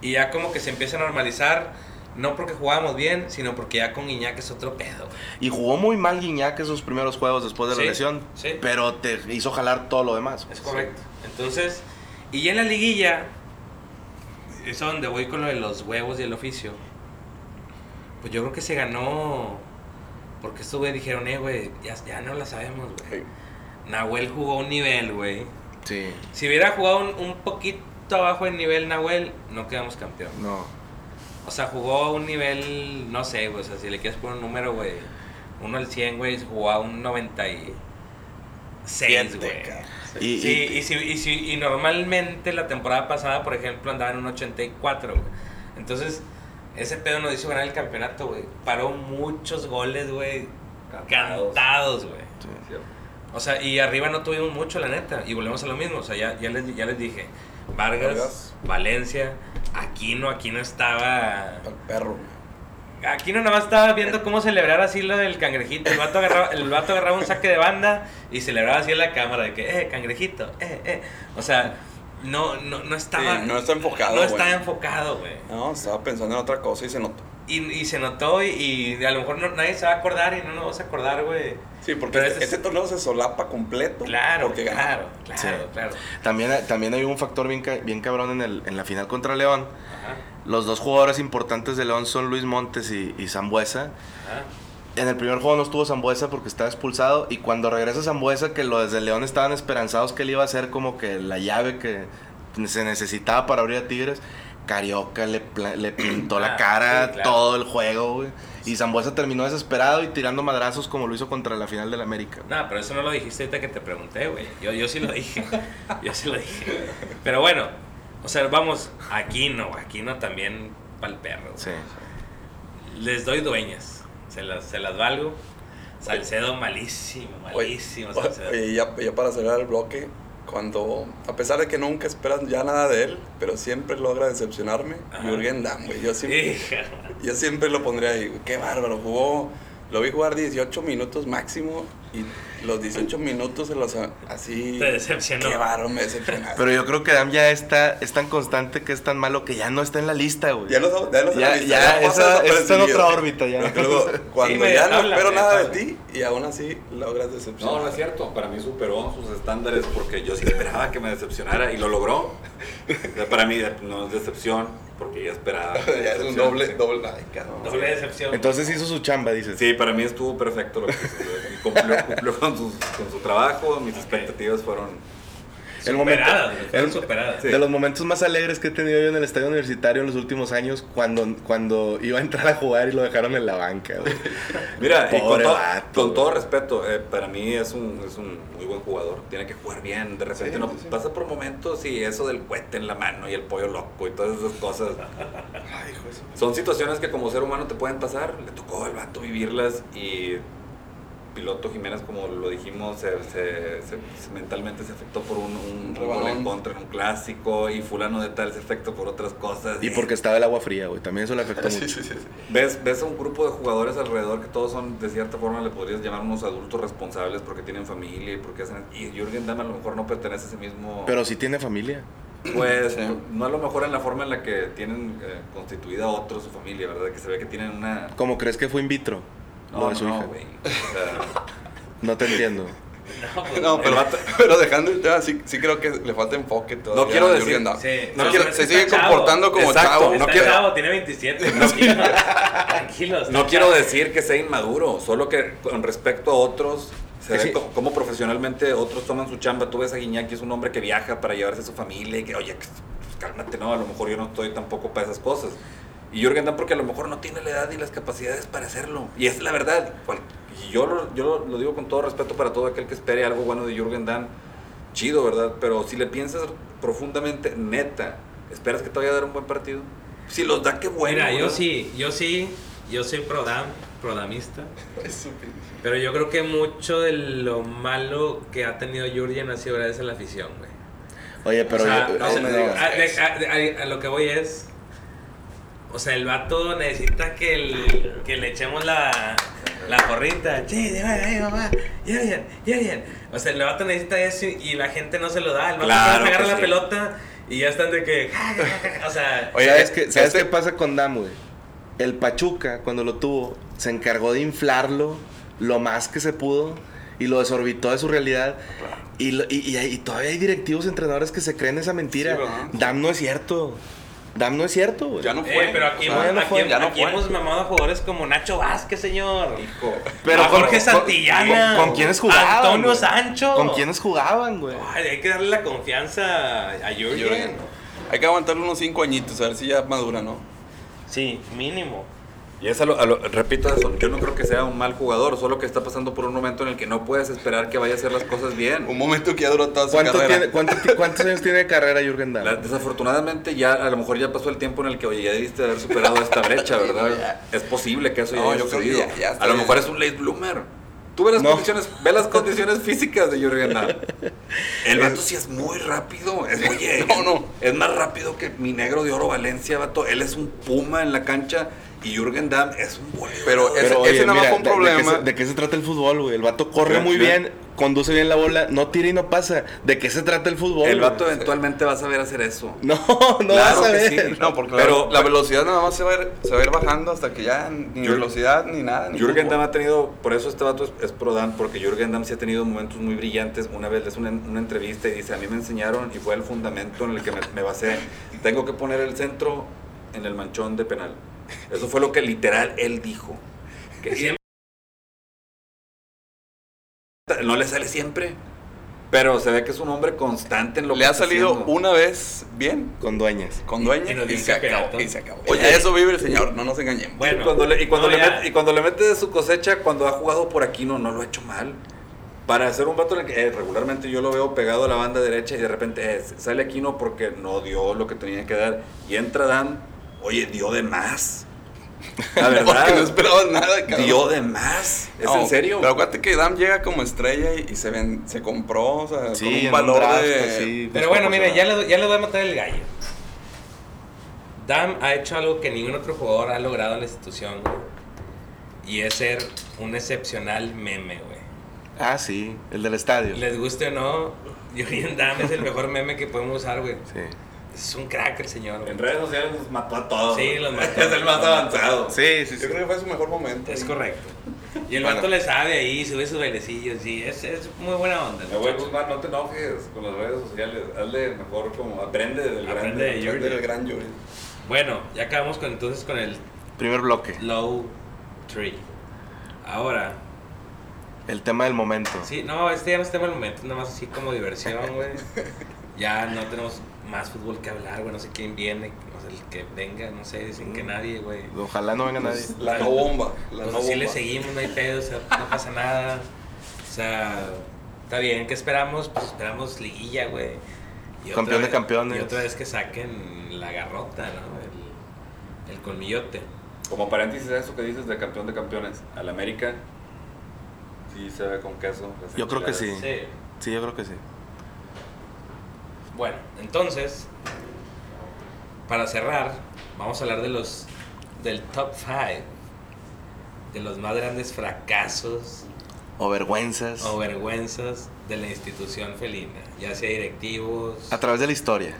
y ya como que se empieza a normalizar. No porque jugábamos bien, sino porque ya con Guiñac es otro pedo. Y jugó muy mal Guiñac esos primeros juegos después de la Sí, lesión. sí. Pero te hizo jalar todo lo demás. Es correcto. Entonces, y ya en la liguilla, es donde voy con lo de los huevos y el oficio. Pues yo creo que se ganó. Porque estos güey dijeron, eh, güey, ya, ya no la sabemos, güey. Sí. Nahuel jugó un nivel, güey. Sí. Si hubiera jugado un, un poquito abajo en nivel Nahuel, no quedamos campeón. No. O sea, jugó a un nivel, no sé, güey. O sea, si le quieres poner un número, güey. Uno al 100, güey, jugó a un 96, güey. Y, Sí, y- y, si, y, si- y normalmente la temporada pasada, por ejemplo, andaba en un 84, güey. Entonces, ese pedo nos hizo ganar el campeonato, güey. Paró muchos goles, güey. Cantados. Güey. O sea, y arriba no tuvimos mucho, la neta. Y volvemos a lo mismo. O sea, ya, ya, les, ya les dije. Vargas, Vargas. Valencia, Aquino, Aquino estaba... Al perro. Aquino nada más estaba viendo cómo celebrar así lo del cangrejito. El vato agarraba, el vato agarraba un saque de banda y celebraba así en la cámara de que, eh, cangrejito, eh, eh. O sea, no, no, no estaba... Sí, no está enfocado, No güey. estaba enfocado, güey. No, estaba pensando en otra cosa y se notó. Y, y se notó y, y a lo mejor no- nadie se va a acordar y no nos vamos a acordar, güey. Sí, porque Pero este, es- torneo se solapa completo. Claro, porque claro, claro, Sí. claro. También, también hay un factor bien, bien cabrón en, el, en la final contra León. Ajá, Los dos jugadores importantes de León son Luis Montes y, y Zambuesa. ajá. En el primer juego no estuvo Zambuesa porque estaba expulsado. Y cuando regresa Zambuesa, que los de León estaban esperanzados que él iba a ser como que la llave que se necesitaba para abrir a Tigres. Carioca le, *clears throat* pintó la Ah, cara sí, claro. todo el juego, güey. Y Zambuesa terminó desesperado y tirando madrazos como lo hizo contra la final del América. No, pero eso no lo dijiste ahorita que te pregunté, güey. Yo, yo sí lo dije. *laughs* Yo sí lo dije. Pero bueno, o sea, vamos, Aquino, Aquino también para el perro. Sí. Les doy dueñas. Se las, se las valgo. Salcedo malísimo, malísimo Oye, Salcedo. oye, ya, ya para cerrar el bloque, cuando, a pesar de que nunca esperas ya nada de él, pero siempre logra decepcionarme. Jürgen Damm, güey. Yo siempre, yo siempre lo pondría ahí. Qué bárbaro, jugó, lo vi jugar 18 minutos máximo y los 18 minutos se los así. Te decepcionó. Qué bárbaro, me decepcionaste. Pero yo creo que Dam ya está, es tan constante que es tan malo que ya no está en la lista, güey. ya no, ya se Ya, la ya, esa, esa está en otra órbita ya. Luego, cuando media ya no espero nada de ti y aún así logras decepcionar. No, no es cierto. Para mí superó sus estándares porque yo sí esperaba que me decepcionara y lo logró. O sea, para mí no es decepción porque ya esperaba. *laughs* ya es un doble, sí. doble, ay. Doble decepción. Entonces hizo su chamba, dices. Sí, para mí estuvo perfecto lo que hizo. Y cumplió, cumplió con, sus- con su trabajo. Mis expectativas fueron. el momento- el-. Sí. De los momentos más alegres que he tenido yo en el estadio universitario en los últimos años, cuando, cuando iba a entrar a jugar y lo dejaron en la banca, güey. *laughs* Mira, y con, to- vato, con todo respeto, eh, para mí es un, es un muy buen jugador. Tiene que jugar bien. De repente Sí, no sí, pasa por momentos y eso del cohete en la mano y el pollo loco y todas esas cosas. *laughs* Ay, hijo de su- Son situaciones que como ser humano te pueden pasar. Le tocó al vato vivirlas y piloto Jiménez, como lo dijimos, se, se- se- se- mentalmente se afectó por un, un, Un gol en contra en un clásico y fulano de tal se afectó por otras cosas. Y porque estaba el agua fría, güey. También eso le afectó Sí, mucho. sí, sí, sí. ¿Ves, ves a un grupo de jugadores alrededor que todos son, de cierta forma, le podrías llamar unos adultos responsables porque tienen familia y porque hacen... Y Jürgen Damm a lo mejor no pertenece a ese mismo... Pero sí tiene familia. Pues Sí. no a lo mejor en la forma en la que tienen eh, constituida otros su familia, ¿verdad? Que se ve que tienen una... ¿Cómo crees que fue in vitro? Lo No, de su no, hija. güey. *laughs* O sea, No te entiendo. No, pues, No, pero, pero dejando el tema, sí, sí creo que le falta enfoque todavía. No quiero decir-. Sí, No no, quiero- es se que sigue chavo. comportando como Exacto, chavo. no quiero- chavo, tiene 27. Tranquilos. Tranquilos. No quiero decir que sea inmaduro, solo que con respecto a otros, se Sí, ve cómo profesionalmente otros toman su chamba. Tú ves a Guiñac, que es un hombre que viaja para llevarse a su familia y que, oye, pues, cálmate, no, a lo mejor yo no estoy tampoco para esas cosas. Y Jürgen Damm porque a lo mejor no tiene la edad ni las capacidades para hacerlo. Y es la verdad. Y yo, lo, yo lo, digo con todo respeto para todo aquel que espere algo bueno de Jürgen Damm. Chido, ¿verdad? Pero si le piensas profundamente, neta, ¿esperas que te vaya a dar un buen partido? Si los da, qué bueno. Mira, yo sí, yo sí, yo soy pro Dam, pro damista. *laughs* Es su pinche- Pero yo creo que mucho de lo malo que ha tenido Jurgen ha sido gracias a la afición, güey. Oye, pero o sea, yo- o no a, a- a- a lo que voy es. O sea, el vato necesita que, el- que le echemos la, la porrita. Sí, ay, mamá. Jurgen, Jurgen. O sea, el vato necesita eso y la gente no se lo da. El vato Claro agarra la sí. pelota y ya están de que. O sea. Oye, ¿Sabes, qué, ¿sabes este- qué pasa con Dam, güey? El Pachuca, cuando lo tuvo, se encargó de inflarlo lo más que se pudo y lo desorbitó de su realidad. Y, lo- y, y y todavía hay directivos, entrenadores que se creen esa mentira. Sí. Dam no es cierto. Dam no es cierto, güey. Ya no Eh, fue. pero aquí, o hemos, sea, ya no aquí- ya no aquí fue. hemos mamado a jugadores como Nacho Vázquez, señor. Hijo. Pero a Jorge con- Santillana. ¿Con, con quiénes jugaban? Antonio güey? Sancho. ¿Con quiénes jugaban, güey? Ay, hay que darle la confianza a. Jürgen. Hay que aguantarle unos 5 añitos, a ver si ya madura, ¿no? Sí, mínimo. Y es a lo, a lo- repito eso, yo no creo que sea un mal jugador, solo que está pasando por un momento en el que no puedes esperar que vaya a hacer las cosas bien. Un momento que ya duró toda su ¿Cuánto carrera. tiene- cuánto ¿Cuántos años tiene de carrera Jürgen Damm? La- desafortunadamente ya a lo mejor ya pasó el tiempo en el que oye ya debiste haber superado esta brecha, ¿verdad? *laughs* Es posible que eso ya No, haya yo sucedido. ya- ya a lo mejor es un late bloomer. Tú ves las, No. condiciones, ve las condiciones *laughs* físicas de Jürgen Damm. El vato sí es muy rápido. Es, oye, *laughs* No, no. es más rápido que mi negro de oro Valencia, vato. Él es un puma en la cancha y Jürgen Damm es un voleibol. Pero ese- Pero, oye, nada más mira, fue un de- de qué problema. se- ¿De qué se trata el fútbol, güey? El vato corre muy bien. bien, conduce bien la bola, no tira y no pasa. ¿De qué se trata el fútbol? el güey? vato eventualmente va a saber hacer eso. *laughs* No, no Claro vas a que sí. No, porque Pero- la, la velocidad nada más se va, a ir, se va a ir bajando hasta que ya ni Jür- velocidad ni nada. Ni Jürgen fútbol. Damm ha tenido, por eso este vato es, es pro Damm, porque Jürgen Damm sí ha tenido momentos muy brillantes. Una vez le hizo una, una entrevista y dice, a mí me enseñaron y fue el fundamento en el que me, me basé. Tengo que poner el centro en el manchón de penal. Eso fue lo que literal él dijo. Que siempre... No le sale siempre, pero se ve que es un hombre constante en lo Le que ha está salido haciendo. una vez bien Con dueñas. con Y- dueña y y, dio se acabó. Y se acabó. Oye, eso vive el señor, no nos engañemos. Bueno, y cuando le, y cuando no, le y cuando le mete de su cosecha, cuando ha jugado por aquí, no, no lo ha hecho mal. Para hacer un vato en el que eh, regularmente yo lo veo pegado a la banda derecha y de repente eh, sale Aquino porque no dio lo que tenía que dar. Y entra Dan, oye, dio de más. La Porque *laughs* no verdad, esperabas nada, cabrón. dio de más. ¿Es No, en serio? Pero acuérdate que Dam llega como estrella y, y se ven, se compró, o sea, Sí, con en un un valor draft, de... así, Pero bueno, mire, ya le, ya le voy a matar el gallo. Dam ha hecho algo que ningún otro jugador ha logrado en la institución, güey. Y es ser un excepcional meme, güey. Ah, sí, el del estadio. Les guste o no, Jurgen Dam es el mejor meme que podemos usar, güey. Sí. Es un crack el señor, güey. En redes sociales nos mató a todos. Sí, los mató. *laughs* Es el más avanzado. Sí, sí, sí. Yo creo que fue su mejor momento. Es correcto. Y el Bueno. vato le sabe ahí, sube sus bailecillos, y es, es muy buena onda. Me voy a Guzmán, no te enojes con las redes sociales. Hazle mejor como aprende del Aprende de grande. Jürgen. Del gran Yuri. Bueno, ya acabamos con, entonces con el Primer bloque. low tree. Ahora, El tema del momento. sí, no, este ya no es tema del momento, nada más así como diversión, güey. *laughs* Ya no tenemos más fútbol que hablar, güey, no sé quién viene, no sé, el que venga, no sé, dicen que nadie, güey. Ojalá no venga nadie. La no bomba. La Pues no así bomba. le seguimos, no hay pedo, o sea, no pasa nada. O sea, está bien, ¿qué esperamos? Pues esperamos liguilla, güey. Y Campeón de campeones. Y otra vez que saquen la garrota, ¿no? El, el colmillote. Como paréntesis, eso que dices de campeón de campeones. Al América, sí se ve con queso. Yo creo que. Sí. Sí, yo creo que sí. Bueno, entonces, para cerrar, vamos a hablar de los del top 5, de los más grandes fracasos O vergüenzas. o vergüenzas de la institución felina, ya sea directivos, A través de la historia.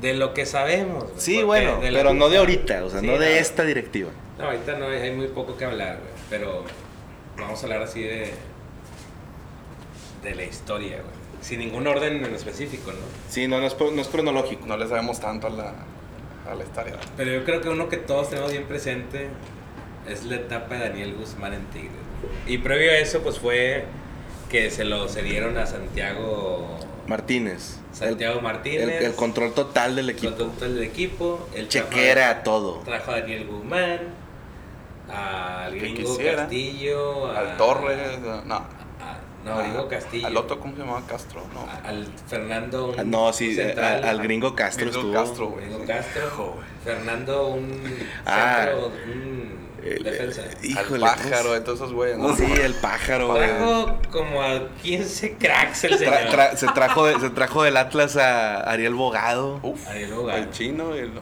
De lo que sabemos. Sí, bueno, pero no de ahorita, o sea, sí, no de esta directiva. No, ahorita no hay, hay muy poco que hablar, güey. Pero vamos a hablar así de. de la historia, güey. Sin ningún orden en específico, ¿no? Sí, no, no es, no es cronológico. No le sabemos tanto a la, a la historia. Pero yo creo que uno que todos tenemos bien presente es la etapa de Daniel Guzmán en Tigres. Y previo a eso, pues fue que se lo cedieron a Santiago. Martínez. Santiago el, Martínez. el- el control total del equipo. Con todo el equipo. El Chequera, todo. Trajo a Daniel Guzmán, al Gringo quisiera. Castillo, a- Al Torres, no. A- no, Gringo Castillo. Al otro, ¿cómo se llamaba? Castro, no. a- al Fernando. un Ah, No, sí, central, a- al gringo Castro Gringo estuvo. Castro, güey. Gringo. Castro. Joder. Fernando, un Ah. centro, un El- defensa. Al Híjole, pájaro, ¿cómo de todos esos güeyes, ¿no? Sí, el pájaro. güey. Trajo como a 15 cracks el Tra- señor. tra- se, trajo de- se trajo del Atlas a Ariel Bogado. Uf, Ariel Bogado. el chino. el-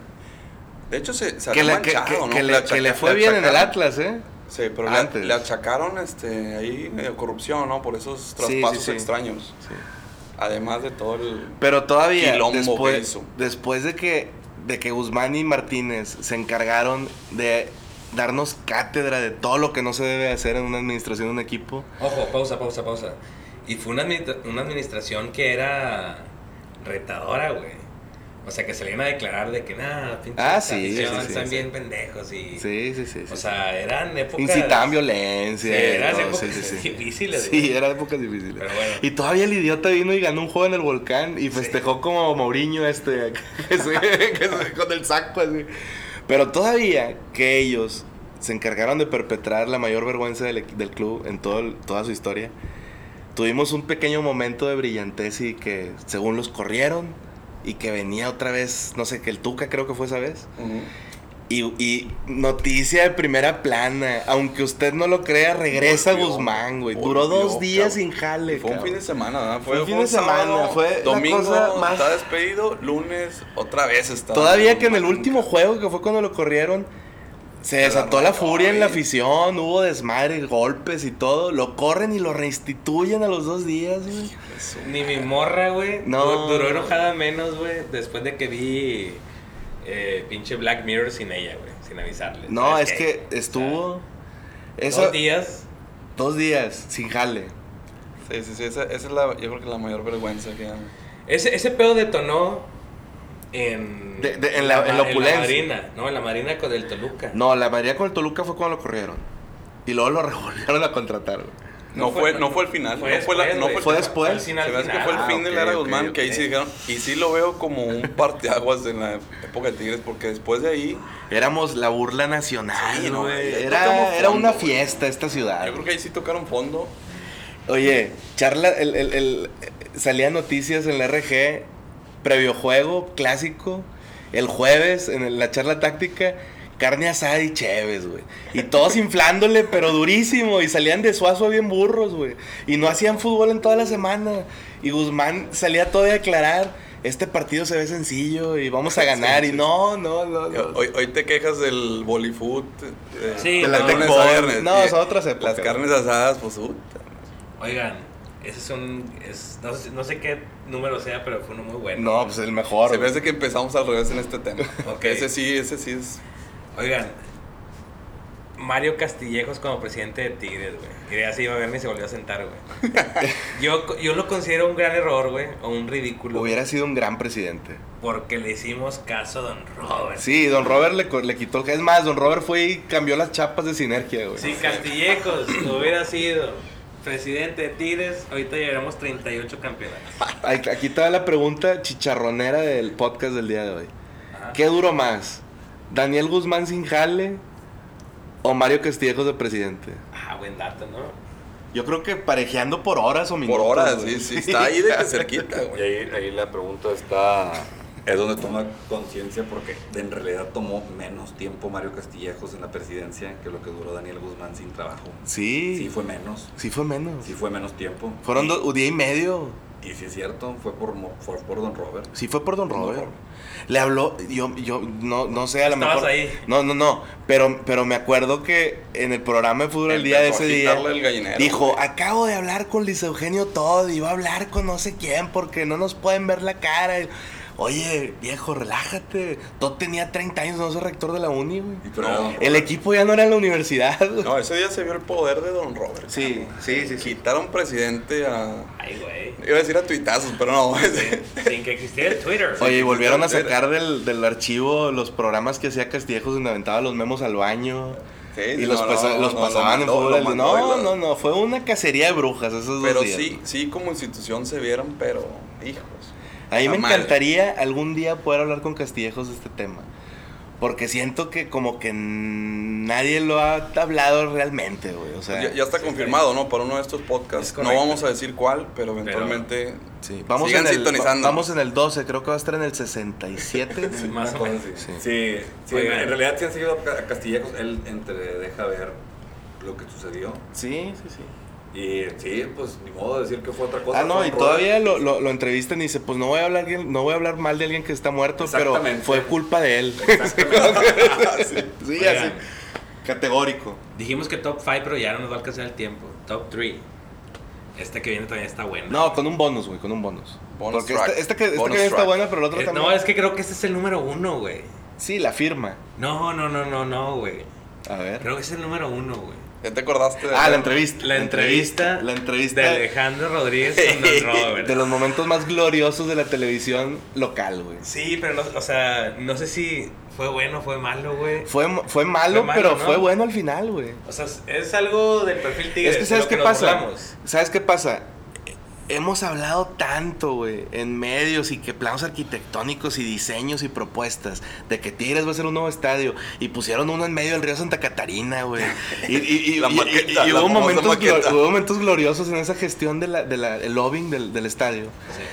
De hecho, se, se que, le, que, manchado, que- ¿no? que le, achaca- que le fue bien en el Atlas, ¿eh? Sí, pero le, Antes. le achacaron este, ahí medio corrupción, ¿no? Por esos traspasos sí, sí. extraños. Sí. Además de todo el... Pero todavía, después, después de que, de que Guzmán y Martínez se encargaron de darnos cátedra de todo lo que no se debe hacer en una administración de un equipo. Ojo, pausa, pausa, pausa. Y fue una, administra- una administración que era retadora, güey. O sea, que salían a declarar de que nada, pinches Ah, sí, sí, sí, están sí. bien pendejos y... Sí, sí, sí. sí. O sea, eran épocas... Incitaban Sí, violencia. y eran todo, épocas sí, sí, sí. difíciles, Sí, güey. eran épocas difíciles. Pero bueno. Y todavía el idiota vino y ganó un juego en el volcán y festejó como Mourinho este, *laughs* que se- que se- con el saco así. Pero todavía que ellos se encargaron de perpetrar la mayor vergüenza del, del club en todo el- toda su historia, tuvimos un pequeño momento de brillantez y que según los corrieron y que venía otra vez, no sé, que el Tuca creo que fue esa vez. Y, y noticia de primera plana, aunque usted no lo crea, regresa Volvió, Guzmán, güey. Duró dos días cabrón. sin jale. Fue un fin de semana, ¿verdad? Fue un fin de semana, fue domingo, cosa más- está despedido, lunes, otra vez está. Todavía que en el último juego, que fue cuando lo corrieron, se desató la furia en la afición, hubo desmadre, golpes y todo. Lo corren y lo reinstituyen a los dos días, güey. Ni mi morra, güey. No. du- Duró enojada menos, güey, después de que vi eh, pinche Black Mirror sin ella, güey, sin avisarle. No, ¿Sabes es que estuvo. O sea, Eso, Dos días. dos días sin jale. Sí, sí, sí, esa, esa es la, yo creo que la mayor vergüenza que hay. Ese, ese pedo detonó en... De- de- en la- en la opulencia. Marina, no, en la Marina con el Toluca. No, la mayoría con el Toluca fue cuando lo corrieron. Y luego lo *laughs* revolvieron a contratar, güey. No, No fue, fue- no fue el final, fue no fue, la, después, no güey. fue, Fue el final. después. Al final, Se me hace que fue el Ah, fin de ok, la era ok, Guzmán, que ahí sí dijeron, y sí lo veo como un parteaguas en la época de Tigres, porque después de ahí, Éramos la burla nacional, Sí, no, era, era una fiesta esta ciudad. yo creo que ahí sí tocaron fondo. Oye, charla, el, el, el- salían noticias en la RG, previo juego, clásico, el jueves en el- la charla táctica, carne asada y chéves, güey. Y todos *laughs* inflándole, pero durísimo, y salían de suazo bien burros, güey. Y no hacían fútbol en toda la semana. Y Guzmán salía todo a aclarar, este partido se ve sencillo y vamos a *laughs* ganar. Sí, Y no, no, no, no. Hoy, hoy te quejas del Bollyfoot. eh, Sí, De la no, No, y son otras épocas. Las carnes asadas, pues, puta. Oigan, ese es un... Es, no, sé, no sé qué número sea, pero fue uno muy bueno. No, pues el mejor. Se me hace que empezamos al revés en este tema. *laughs* Ese sí, ese sí es. Oigan, Mario Castillejos como presidente de Tigres, güey. Y ya se iba a verme y se volvió a sentar, güey. *laughs* yo, yo lo considero un gran error, güey, o un ridículo. Hubiera sido un gran presidente. Porque le hicimos caso a Don Robert. Sí, don Robert le, co- le quitó. Es más, don Robert fue y cambió las chapas de sinergia, güey. Si Castillejos *clears throat* hubiera sido presidente de Tigres, ahorita llevaremos 38 campeonatos. Aquí está la pregunta chicharronera del podcast del día de hoy. Ajá. ¿Qué duró más? ¿Daniel Guzmán sin jale o Mario Castillejos de presidente? Ah, buen dato, ¿no? Yo creo que parejeando por horas o minutos. Por horas, sí, sí. Está ahí de cerquita, *laughs* Y güey. ahí, ahí la pregunta está. Es donde toma conciencia porque en realidad tomó menos tiempo Mario Castillejos en la presidencia que lo que duró Daniel Guzmán sin trabajo. Sí. Sí fue menos. Sí fue menos. Sí fue menos tiempo. Fueron do- un día y medio. Y sí es cierto, fue por, fue por Don Robert. Sí fue por don Don Robert. Robert. Le habló, yo, yo no, no sé, a lo Estabas mejor. ahí. No, no, no. Pero, pero me acuerdo que en el programa de fútbol el día de ese día. quitarle el gallinero, Dijo, güey. acabo de hablar con Luis Eugenio Todd y va a hablar con no sé quién porque no nos pueden ver la cara. Oye, viejo, relájate. Todd tenía 30 años, no soy rector de la uni, güey. No. El equipo ya no era en la universidad. No, ese día se vio el poder de Don Robert. Sí, sí, sí, sí. Quitaron presidente a. Ay, güey. Iba a decir a tuitazos, pero no. Sin que existiera el Twitter. Oye, y volvieron a sacar del, del archivo los programas que hacía Castillejos donde aventaba los memos al baño. Sí, y sí, los, no, pasa- no, los no, pasaban en fútbol. No, no, no, fue una cacería de brujas esos dos Pero días. sí, sí, como institución se vieron, pero hijos. A mí me encantaría algún día poder hablar con Castillejos de este tema. Porque siento que como que nadie lo ha hablado realmente, güey. O sea, ya, ya está confirmado, ¿no? Para uno de estos podcasts. Es No vamos a decir cuál, pero eventualmente. sí. Vamos, Sigan en el, sintonizando. va- vamos en el 12, creo que va a estar en el 67. *laughs* Más Una o menos. Sí. Sí, sí, en realidad sí han seguido a Castillejos, él entre deja ver lo que sucedió. sí, sí, sí. Y sí, pues ni modo de decir que fue otra cosa. Ah, no, y todavía lo, lo, lo entrevistan y dice, pues no voy a hablar bien- no voy a hablar mal de alguien que está muerto, pero Exactamente. fue culpa de él. *laughs* sí, sí, Oigan. así. Categórico. Dijimos que top 5, pero ya no nos va a alcanzar el tiempo. Top 3. Este que viene todavía está bueno. No, con un bonus, güey, con un bonus. Bonus Porque track. esta, esta que, esta Bonus que está track. buena, pero el otro Eh, también. no, es que creo que este es el número uno, güey. Sí, la firma. No, no, no, no, no, güey. A ver. Creo que es el número uno, güey. ¿Ya te acordaste de Ah, la entrevista. La entrevista, La entrevista de Alejandro Rodríguez con Don *laughs* Robert. de los momentos más gloriosos de la televisión local, güey. Sí, pero no, o sea, no sé si fue bueno o fue malo, güey. Fue, fue malo, Fue malo, pero ¿no? fue bueno al final, güey. O sea, es algo del perfil tigre. Es que ¿sabes qué nos pasa? burlamos. ¿Sabes qué pasa? Hemos hablado tanto, güey, en medios y que planos arquitectónicos y diseños y propuestas de que Tigres va a ser un nuevo estadio y pusieron uno en medio del río Santa Catarina, güey. Y, y- y- La y- maqueta, y la hubo, momentos hubo momentos gloriosos en esa gestión del de la, el lobbying del, del estadio. Sí.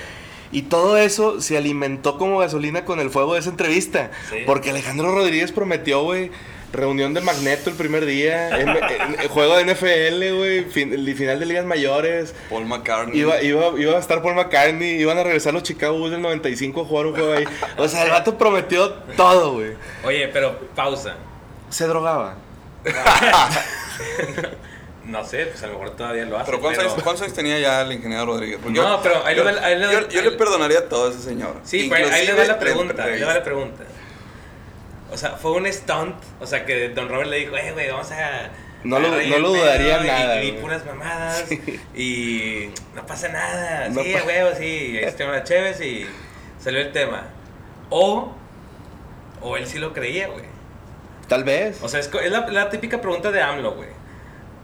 Y todo eso se alimentó como gasolina con el fuego de esa entrevista. Sí. Porque Alejandro Rodríguez prometió, güey, reunión de Magneto el primer día, M- eh, juego de NFL, güey, fin- el final de ligas mayores. Paul McCartney. Iba, iba, iba a estar Paul McCartney, iban a regresar los Chicago Bulls del 95 a jugar un juego ahí. O sea, el vato prometió todo, güey. Oye, pero pausa. Se drogaba. *laughs* No sé, pues a lo mejor todavía lo hace. Pero ¿cuántos, años, cuántos años tenía ya el ingeniero Rodríguez? Porque No, pero ahí le yo, va- ahí le va- yo- yo ahí- le perdonaría todo a ese señor. Sí, pero ahí le va la pregunta. Ahí le va la pregunta. O sea, fue un stunt. O sea, que Don Robert le dijo, eh, güey, vamos a. No lo- no lo dudaría pedo", y- nada, Y, güey. puras mamadas. Y no pasa nada. No sí, pa- huevo, sí. Este una Chévez y salió el tema. O. O él sí lo creía, güey. Tal vez. O sea, es la, la típica pregunta de AMLO, güey.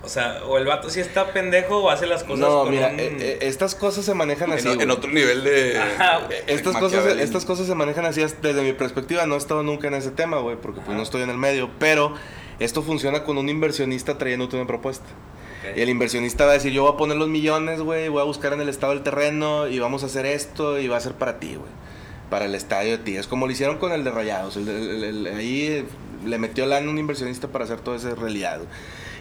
O sea, o el vato sí está pendejo o hace las cosas No, con mira, un- eh, estas cosas se manejan así. En, otro nivel de. Ajá, güey. de Estas cosas, estas cosas se manejan así as- desde mi perspectiva. No he estado nunca en ese tema, güey, porque pues no estoy en el medio. Pero esto funciona con un inversionista trayéndote una propuesta. Y el inversionista va a decir, yo voy a poner los millones, güey, voy a buscar en el estado del terreno y vamos a hacer esto y va a ser para ti, güey. Para el estadio de ti. Es como lo hicieron con el de Rayados. el de- el- el- ahí le metió lana un inversionista para hacer todo ese realidad. güey.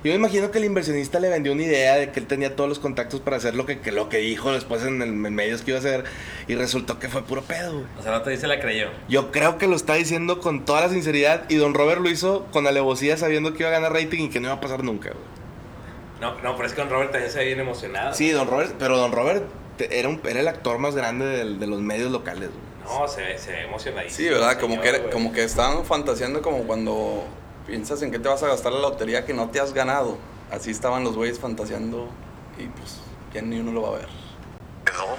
Yo me imagino que el inversionista le vendió una idea de que él tenía todos los contactos para hacer lo que, que lo que dijo después en, el, en medios que iba a hacer y resultó que fue puro pedo, güey. O sea, el vato dice la creyó. Yo creo que lo está diciendo con toda la sinceridad y Don Robert lo hizo con alevosía sabiendo que iba a ganar rating y que no iba a pasar nunca, güey. No, no, pero es que Don Robert también se ve bien emocionado. Sí, Don Robert, pero Don Robert te- era, un, era el actor más grande de los medios locales, güey. No, se ve, se ve emocionadísimo. Sí, ¿verdad? Como señor, que, como que estaban fantaseando como cuando piensas en qué te vas a gastar la lotería que no te has ganado. Así estaban los güeyes fantaseando y pues ya ni uno lo va a ver. quedó?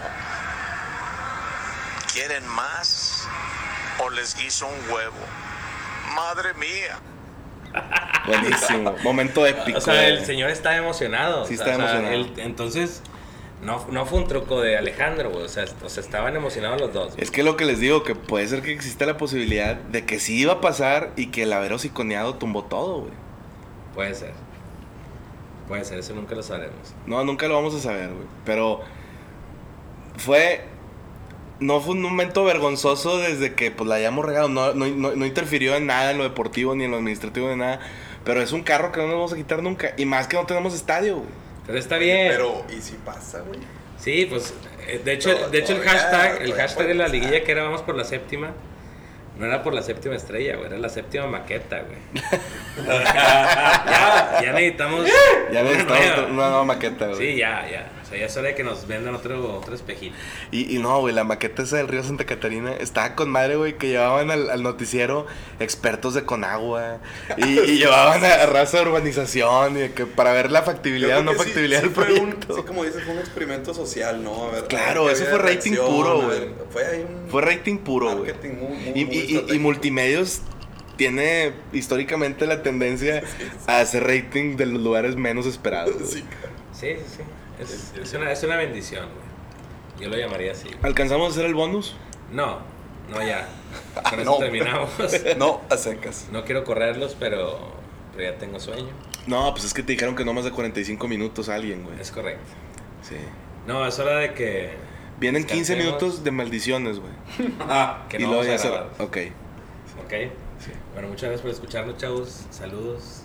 ¿Quieren más? ¿O les guiso un huevo? Madre mía. Buenísimo. Momento épico. O sea, el señor está emocionado. Sí está o sea, emocionado. él- entonces, no, no fue un truco de Alejandro, güey. O sea, o sea, estaban emocionados los dos. Es que lo que les digo, que puede ser que existe la posibilidad de que sí iba a pasar y que el haber hociconeado tumbó todo, güey. Puede ser. Puede ser, eso nunca lo sabremos. No, nunca lo vamos a saber, güey. Pero fue. No fue un momento vergonzoso desde que pues la hayamos regado. No, no, no- no interfirió en nada en lo deportivo ni en lo administrativo de nada. Pero es un carro que no nos vamos a quitar nunca. Y más que no tenemos estadio, güey. Pero está bien. Pero, ¿y si pasa, güey? Sí, pues, eh, de hecho, Todo- de hecho el hashtag, el hashtag de la pasar. liguilla que era vamos por la séptima, no era por la séptima estrella, güey, era la séptima maqueta, güey. *laughs* ya, ya necesitamos Ya una necesitamos *laughs* nueva. una nueva maqueta, güey. Sí, ya, ya. Sea, ya es hora de que nos vendan otro, otro espejito. Y, y no, güey, la maqueta esa del río Santa Catarina estaba con madre, güey, que llevaban al, al noticiero expertos de Conagua y, *laughs* y llevaban a, a raza de urbanización y de que para ver la factibilidad o no sí- factibilidad sí del fue un- proyecto. sí, como dices, fue un experimento social, ¿no? A ver, Claro, a ver eso fue rating puro, güey. Fue ahí un Fue rating puro, güey. marketing muy, muy, Y, muy y- y- multimedios tiene históricamente la tendencia a hacer rating de los lugares menos esperados. Sí, sí, sí. Es, es una, es una bendición, güey. Yo lo llamaría así. ¿Alcanzamos a hacer el bonus? No, no ya. Con eso No. terminamos. *laughs* No, a secas. No quiero correrlos, pero, pero ya tengo sueño. No, pues es que te dijeron que no más de 45 minutos alguien, güey. Es correcto. Sí. No, es hora de que. Vienen 15 descansemos, minutos de maldiciones, güey. *laughs* Que y no vamos a grabar. Ok. Ok. Bueno, muchas gracias por escucharnos, chavos. Saludos.